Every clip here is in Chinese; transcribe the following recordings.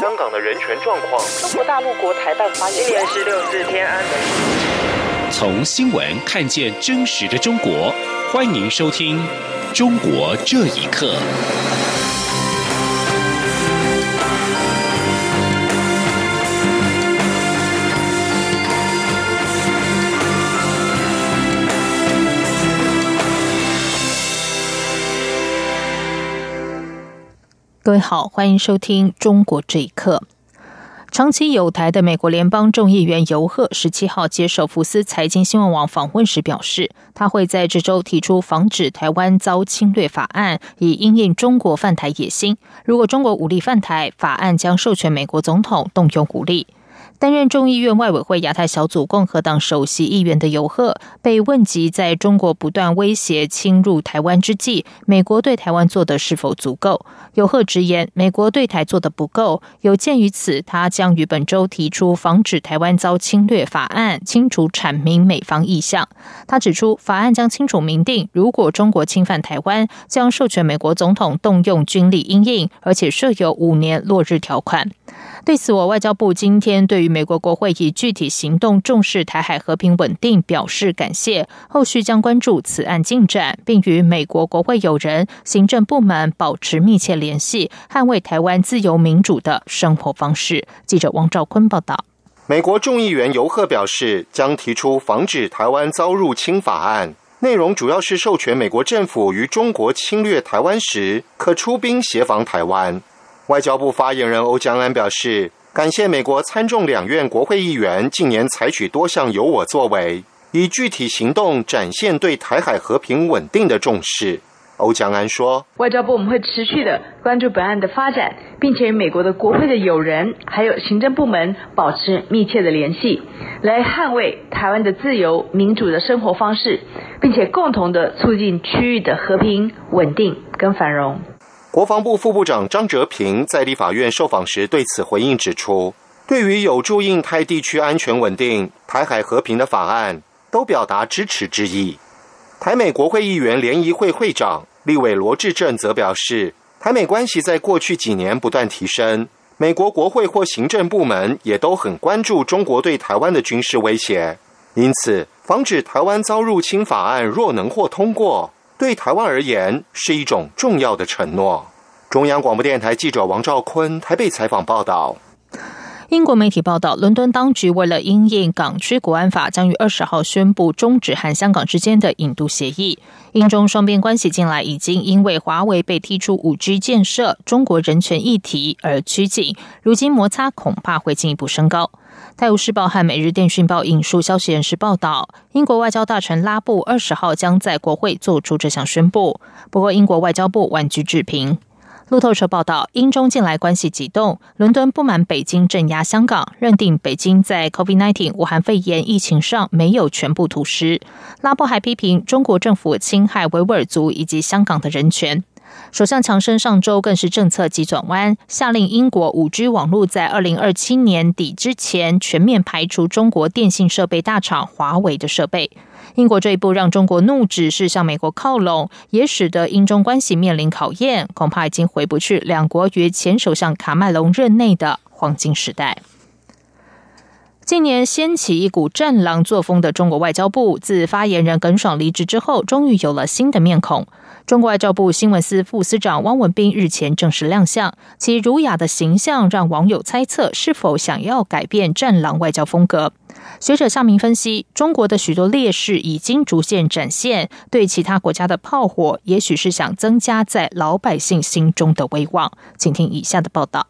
香港的人权状况。中国大陆国台办发言人。十六日天安门。从新闻看见真实的中国，欢迎收听《中国这一刻》。各位好，欢迎收听《中国这一刻》。长期有台的美国联邦众议员尤赫十七号接受福斯财经新闻网访问时表示，他会在这周提出防止台湾遭侵略法案，以应应中国犯台野心。如果中国武力犯台，法案将授权美国总统动用武力。担任众议院外委会亚太小组共和党首席议员的尤赫被问及，在中国不断威胁侵入台湾之际，美国对台湾做的是否足够？尤赫直言，美国对台做的不够。有鉴于此，他将于本周提出防止台湾遭侵略法案，清楚阐明美方意向。他指出，法案将清楚明定，如果中国侵犯台湾，将授权美国总统动用军力应应，而且设有五年落日条款。对此，我外交部今天对于美国国会以具体行动重视台海和平稳定表示感谢，后续将关注此案进展，并与美国国会友人、行政部门保持密切联系，捍卫台湾自由民主的生活方式。记者王兆坤报道。美国众议员尤赫表示，将提出防止台湾遭入侵法案，内容主要是授权美国政府于中国侵略台湾时，可出兵协防台湾。外交部发言人欧江安表示，感谢美国参众两院国会议员近年采取多项有我作为，以具体行动展现对台海和平稳定的重视。欧江安说：“外交部我们会持续的关注本案的发展，并且与美国的国会的友人还有行政部门保持密切的联系，来捍卫台湾的自由民主的生活方式，并且共同的促进区域的和平稳定跟繁荣。”国防部副部长张哲平在立法院受访时对此回应指出，对于有助印太地区安全稳定、台海和平的法案，都表达支持之意。台美国会议员联谊会会长立委罗志正则表示，台美关系在过去几年不断提升，美国国会或行政部门也都很关注中国对台湾的军事威胁，因此，防止台湾遭入侵法案若能获通过。对台湾而言是一种重要的承诺。中央广播电台记者王兆坤台北采访报道。英国媒体报道，伦敦当局为了因应港区国安法，将于二十号宣布终止和香港之间的引渡协议。英中双边关系近来已经因为华为被踢出五 G 建设、中国人权议题而趋近，如今摩擦恐怕会进一步升高。《泰晤士报》和《每日电讯报》引述消息人士报道，英国外交大臣拉布二十号将在国会做出这项宣布。不过，英国外交部婉拒置评。路透社报道，英中近来关系急动，伦敦不满北京镇压香港，认定北京在 COVID-19 武汉肺炎疫情上没有全部吐失。拉布还批评中国政府侵害维吾尔族以及香港的人权。首相强生上周更是政策急转弯，下令英国五 G 网络在二零二七年底之前全面排除中国电信设备大厂华为的设备。英国这一步让中国怒指是向美国靠拢，也使得英中关系面临考验，恐怕已经回不去两国于前首相卡麦隆任内的黄金时代。近年掀起一股战狼作风的中国外交部，自发言人耿爽离职之后，终于有了新的面孔。中国外交部新闻司副司长汪文斌日前正式亮相，其儒雅的形象让网友猜测是否想要改变“战狼”外交风格。学者向明分析，中国的许多劣势已经逐渐展现，对其他国家的炮火，也许是想增加在老百姓心中的威望。请听以下的报道：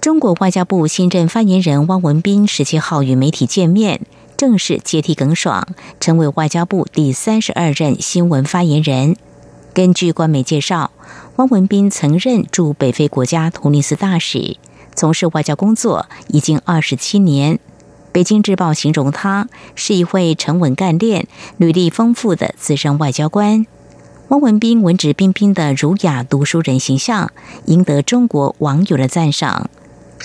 中国外交部新任发言人汪文斌十七号与媒体见面，正式接替耿爽，成为外交部第三十二任新闻发言人。根据官媒介绍，汪文斌曾任驻北非国家突尼斯大使，从事外交工作已经二十七年。北京日报形容他是一位沉稳干练、履历丰富的资深外交官。汪文斌文质彬彬的儒雅读书人形象，赢得中国网友的赞赏。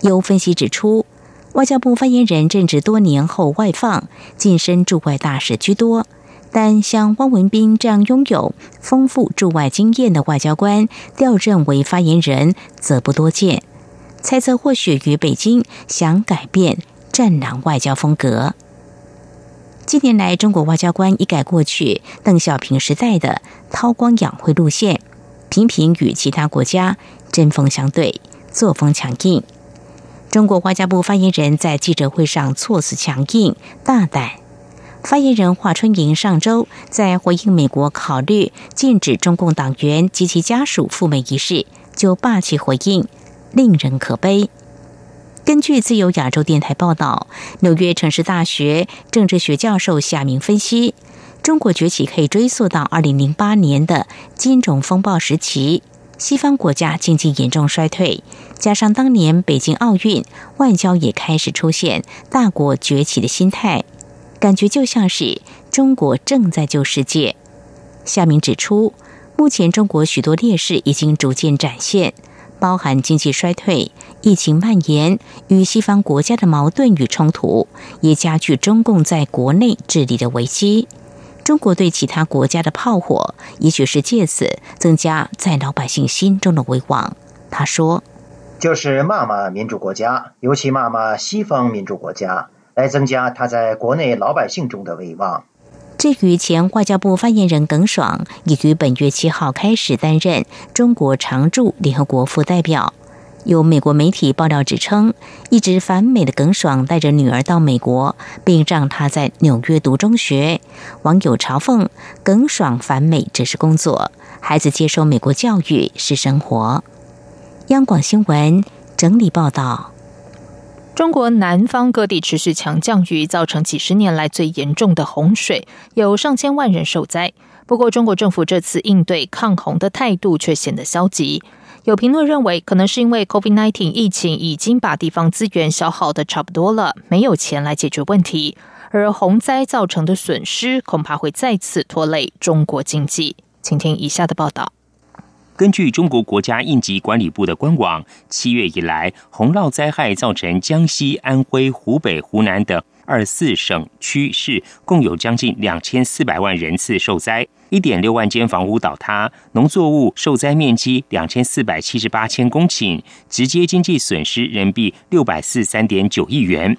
有分析指出，外交部发言人任职多年后外放，晋升驻外大使居多。但像汪文斌这样拥有丰富驻外经验的外交官调任为发言人，则不多见。猜测或许与北京想改变战狼外交风格。近年来，中国外交官一改过去邓小平时代的韬光养晦路线，频频与其他国家针锋相对，作风强硬。中国外交部发言人在记者会上措辞强硬大胆。发言人华春莹上周在回应美国考虑禁止中共党员及其家属赴美一事，就霸气回应，令人可悲。根据自由亚洲电台报道，纽约城市大学政治学教授夏明分析，中国崛起可以追溯到二零零八年的金融风暴时期。西方国家经济严重衰退，加上当年北京奥运，外交也开始出现大国崛起的心态，感觉就像是中国正在救世界。夏明指出，目前中国许多劣势已经逐渐展现，包含经济衰退、疫情蔓延与西方国家的矛盾与冲突，也加剧中共在国内治理的危机。中国对其他国家的炮火，也许是借此增加在老百姓心中的威望。他说：“就是骂骂民主国家，尤其骂骂西方民主国家，来增加他在国内老百姓中的威望。”至于前外交部发言人耿爽，已于本月七号开始担任中国常驻联合国副代表。有美国媒体爆料指称，一直反美的耿爽带着女儿到美国，并让她在纽约读中学。网友嘲讽耿爽反美只是工作，孩子接受美国教育是生活。央广新闻整理报道：中国南方各地持续强降雨，造成几十年来最严重的洪水，有上千万人受灾。不过，中国政府这次应对抗洪的态度却显得消极。有评论认为，可能是因为 COVID-19 疫情已经把地方资源消耗的差不多了，没有钱来解决问题，而洪灾造成的损失恐怕会再次拖累中国经济。请听以下的报道。根据中国国家应急管理部的官网，七月以来，洪涝灾害造成江西、安徽、湖北、湖南等。二四省区市共有将近两千四百万人次受灾，一点六万间房屋倒塌，农作物受灾面积两千四百七十八千公顷，直接经济损失人民币六百四三点九亿元。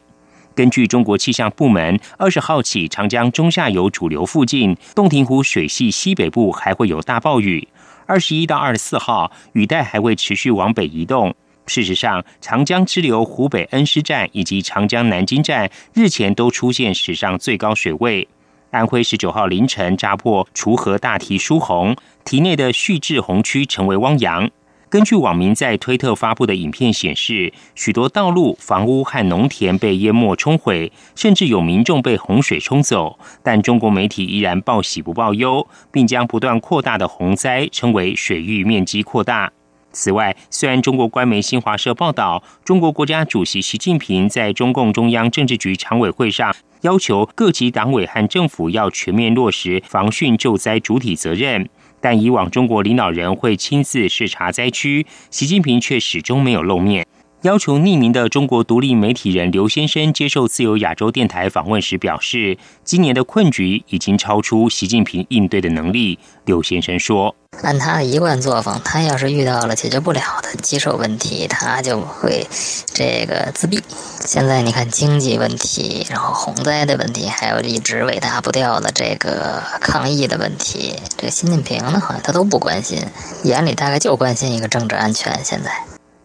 根据中国气象部门，二十号起，长江中下游主流附近、洞庭湖水系西北部还会有大暴雨。二十一到二十四号，雨带还会持续往北移动。事实上，长江支流湖北恩施站以及长江南京站日前都出现史上最高水位。安徽十九号凌晨扎破滁河大堤疏洪，堤内的蓄滞洪区成为汪洋。根据网民在推特发布的影片显示，许多道路、房屋和农田被淹没冲毁，甚至有民众被洪水冲走。但中国媒体依然报喜不报忧，并将不断扩大的洪灾称为水域面积扩大。此外，虽然中国官媒新华社报道，中国国家主席习近平在中共中央政治局常委会上要求各级党委和政府要全面落实防汛救灾主体责任，但以往中国领导人会亲自视察灾区，习近平却始终没有露面。要求匿名的中国独立媒体人刘先生接受自由亚洲电台访问时表示，今年的困局已经超出习近平应对的能力。刘先生说：“按他的一贯作风，他要是遇到了解决不了的棘手问题，他就会这个自闭。现在你看经济问题，然后洪灾的问题，还有一直尾大不掉的这个抗疫的问题，这习近平呢，好像他都不关心，眼里大概就关心一个政治安全。现在。”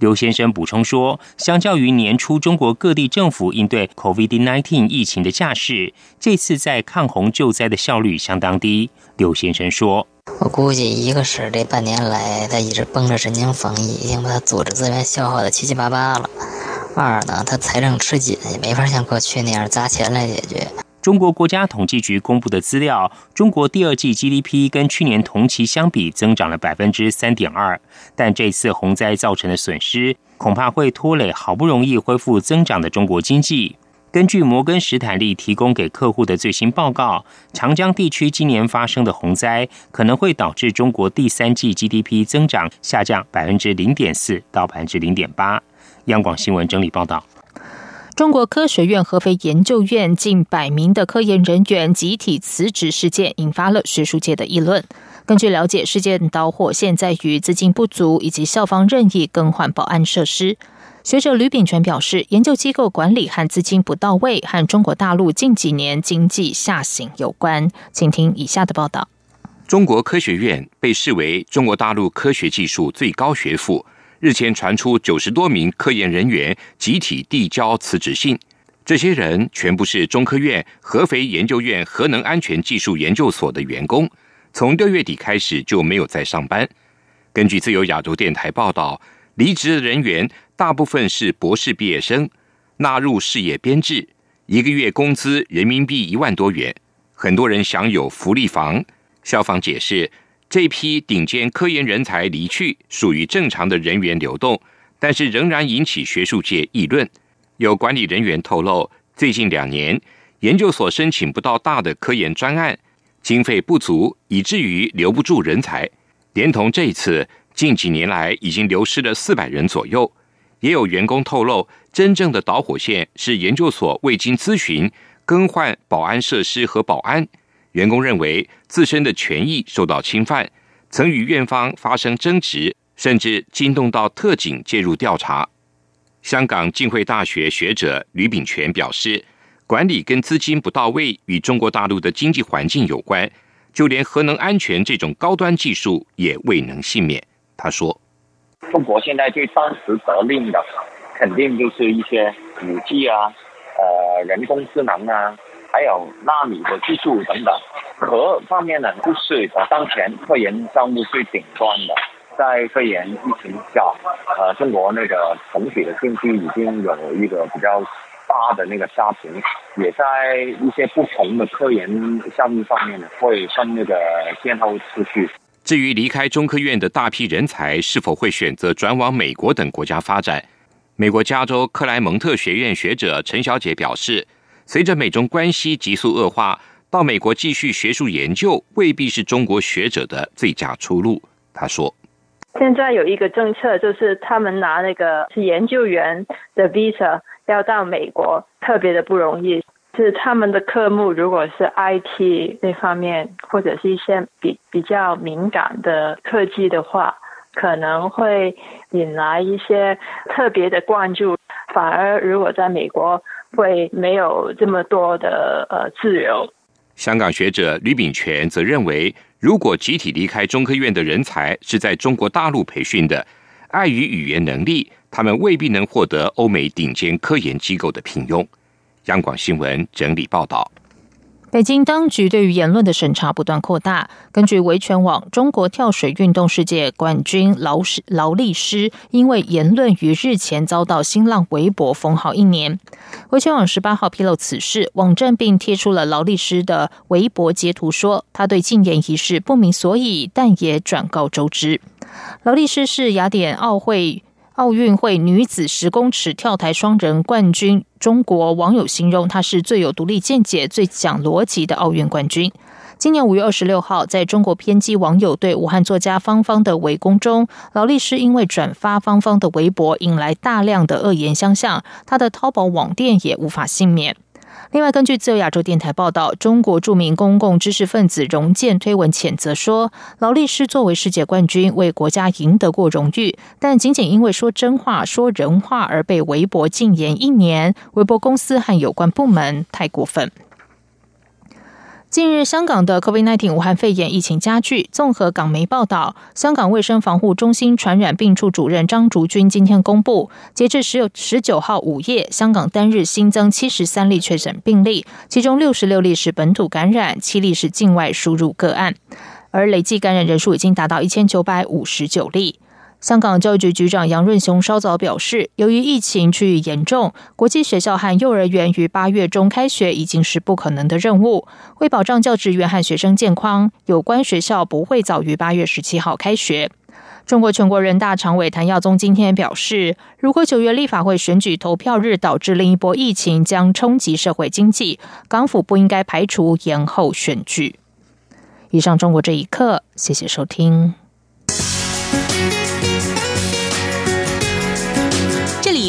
刘先生补充说，相较于年初中国各地政府应对 COVID-19 疫情的架势，这次在抗洪救灾的效率相当低。刘先生说：“我估计，一个是这半年来他一直绷着神经防疫，已经把他组织资源消耗的七七八八了；二呢，他财政吃紧，也没法像过去那样砸钱来解决。”中国国家统计局公布的资料，中国第二季 GDP 跟去年同期相比增长了百分之三点二，但这次洪灾造成的损失恐怕会拖累好不容易恢复增长的中国经济。根据摩根史坦利提供给客户的最新报告，长江地区今年发生的洪灾可能会导致中国第三季 GDP 增长下降百分之零点四到百分之零点八。央广新闻整理报道。中国科学院合肥研究院近百名的科研人员集体辞职事件，引发了学术界的议论。根据了解，事件导火线在于资金不足以及校方任意更换保安设施。学者吕炳全表示，研究机构管理和资金不到位，和中国大陆近几年经济下行有关。请听以下的报道：中国科学院被视为中国大陆科学技术最高学府，日前传出九十多名科研人员集体递交辞职信。这些人全部是中科院合肥研究院核能安全技术研究所的员工，从六月底开始就没有再上班。根据自由亚洲电台报道，离职的人员。大部分是博士毕业生，纳入事业编制，一个月工资人民币一万多元，很多人享有福利房。校方解释，这批顶尖科研人才离去属于正常的人员流动，但是仍然引起学术界议论。有管理人员透露，最近两年研究所申请不到大的科研专案，经费不足，以至于留不住人才。连同这一次，近几年来已经流失了四百人左右。也有员工透露，真正的导火线是研究所未经咨询更换保安设施和保安。员工认为自身的权益受到侵犯，曾与院方发生争执，甚至惊动到特警介入调查。香港浸会大学学者吕炳全表示，管理跟资金不到位与中国大陆的经济环境有关，就连核能安全这种高端技术也未能幸免。他说。中国现在最当时得令的，肯定就是一些五 G 啊，呃，人工智能啊，还有纳米的技术等等。核方面呢，就是当前科研项目最顶端的。在科研疫情下，呃，中国那个总体的经济已经有一个比较大的那个下行，也在一些不同的科研项目上面呢，会分那个先后次序。至于离开中科院的大批人才是否会选择转往美国等国家发展，美国加州克莱蒙特学院学者陈小姐表示，随着美中关系急速恶化，到美国继续学术研究未必是中国学者的最佳出路。他说：“现在有一个政策，就是他们拿那个是研究员的 visa 要到美国，特别的不容易。”是他们的科目，如果是 IT 那方面，或者是一些比比较敏感的科技的话，可能会引来一些特别的关注。反而如果在美国，会没有这么多的呃自由。香港学者吕炳权则认为，如果集体离开中科院的人才是在中国大陆培训的，碍于语言能力，他们未必能获得欧美顶尖科研机构的聘用。央广新闻整理报道：北京当局对于言论的审查不断扩大。根据维权网，中国跳水运动世界冠军劳师劳力士因为言论于日前遭到新浪微博封号一年。维权网十八号披露此事，网站并贴出了劳力士的微博截图，说他对禁言一事不明所以，但也转告周知。劳力士是雅典奥会。奥运会女子十公尺跳台双人冠军，中国网友形容他是最有独立见解、最讲逻辑的奥运冠军。今年五月二十六号，在中国偏激网友对武汉作家方方的围攻中，劳力士因为转发方方的微博，引来大量的恶言相向，他的淘宝网店也无法幸免。另外，根据自由亚洲电台报道，中国著名公共知识分子荣建推文谴责说，劳力士作为世界冠军，为国家赢得过荣誉，但仅仅因为说真话、说人话而被微博禁言一年，微博公司和有关部门太过分。近日，香港的 COVID-19 武汉肺炎疫情加剧。综合港媒报道，香港卫生防护中心传染病处主任张竹君今天公布，截至十有十九号午夜，香港单日新增七十三例确诊病例，其中六十六例是本土感染，七例是境外输入个案，而累计感染人数已经达到一千九百五十九例。香港教育局局长杨润雄稍早表示，由于疫情趋于严重，国际学校和幼儿园于八月中开学已经是不可能的任务。为保障教职员和学生健康，有关学校不会早于八月十七号开学。中国全国人大常委谭耀宗今天表示，如果九月立法会选举投票日导致另一波疫情，将冲击社会经济，港府不应该排除延后选举。以上，中国这一刻，谢谢收听。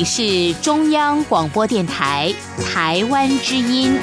是中央广播电台台湾之音。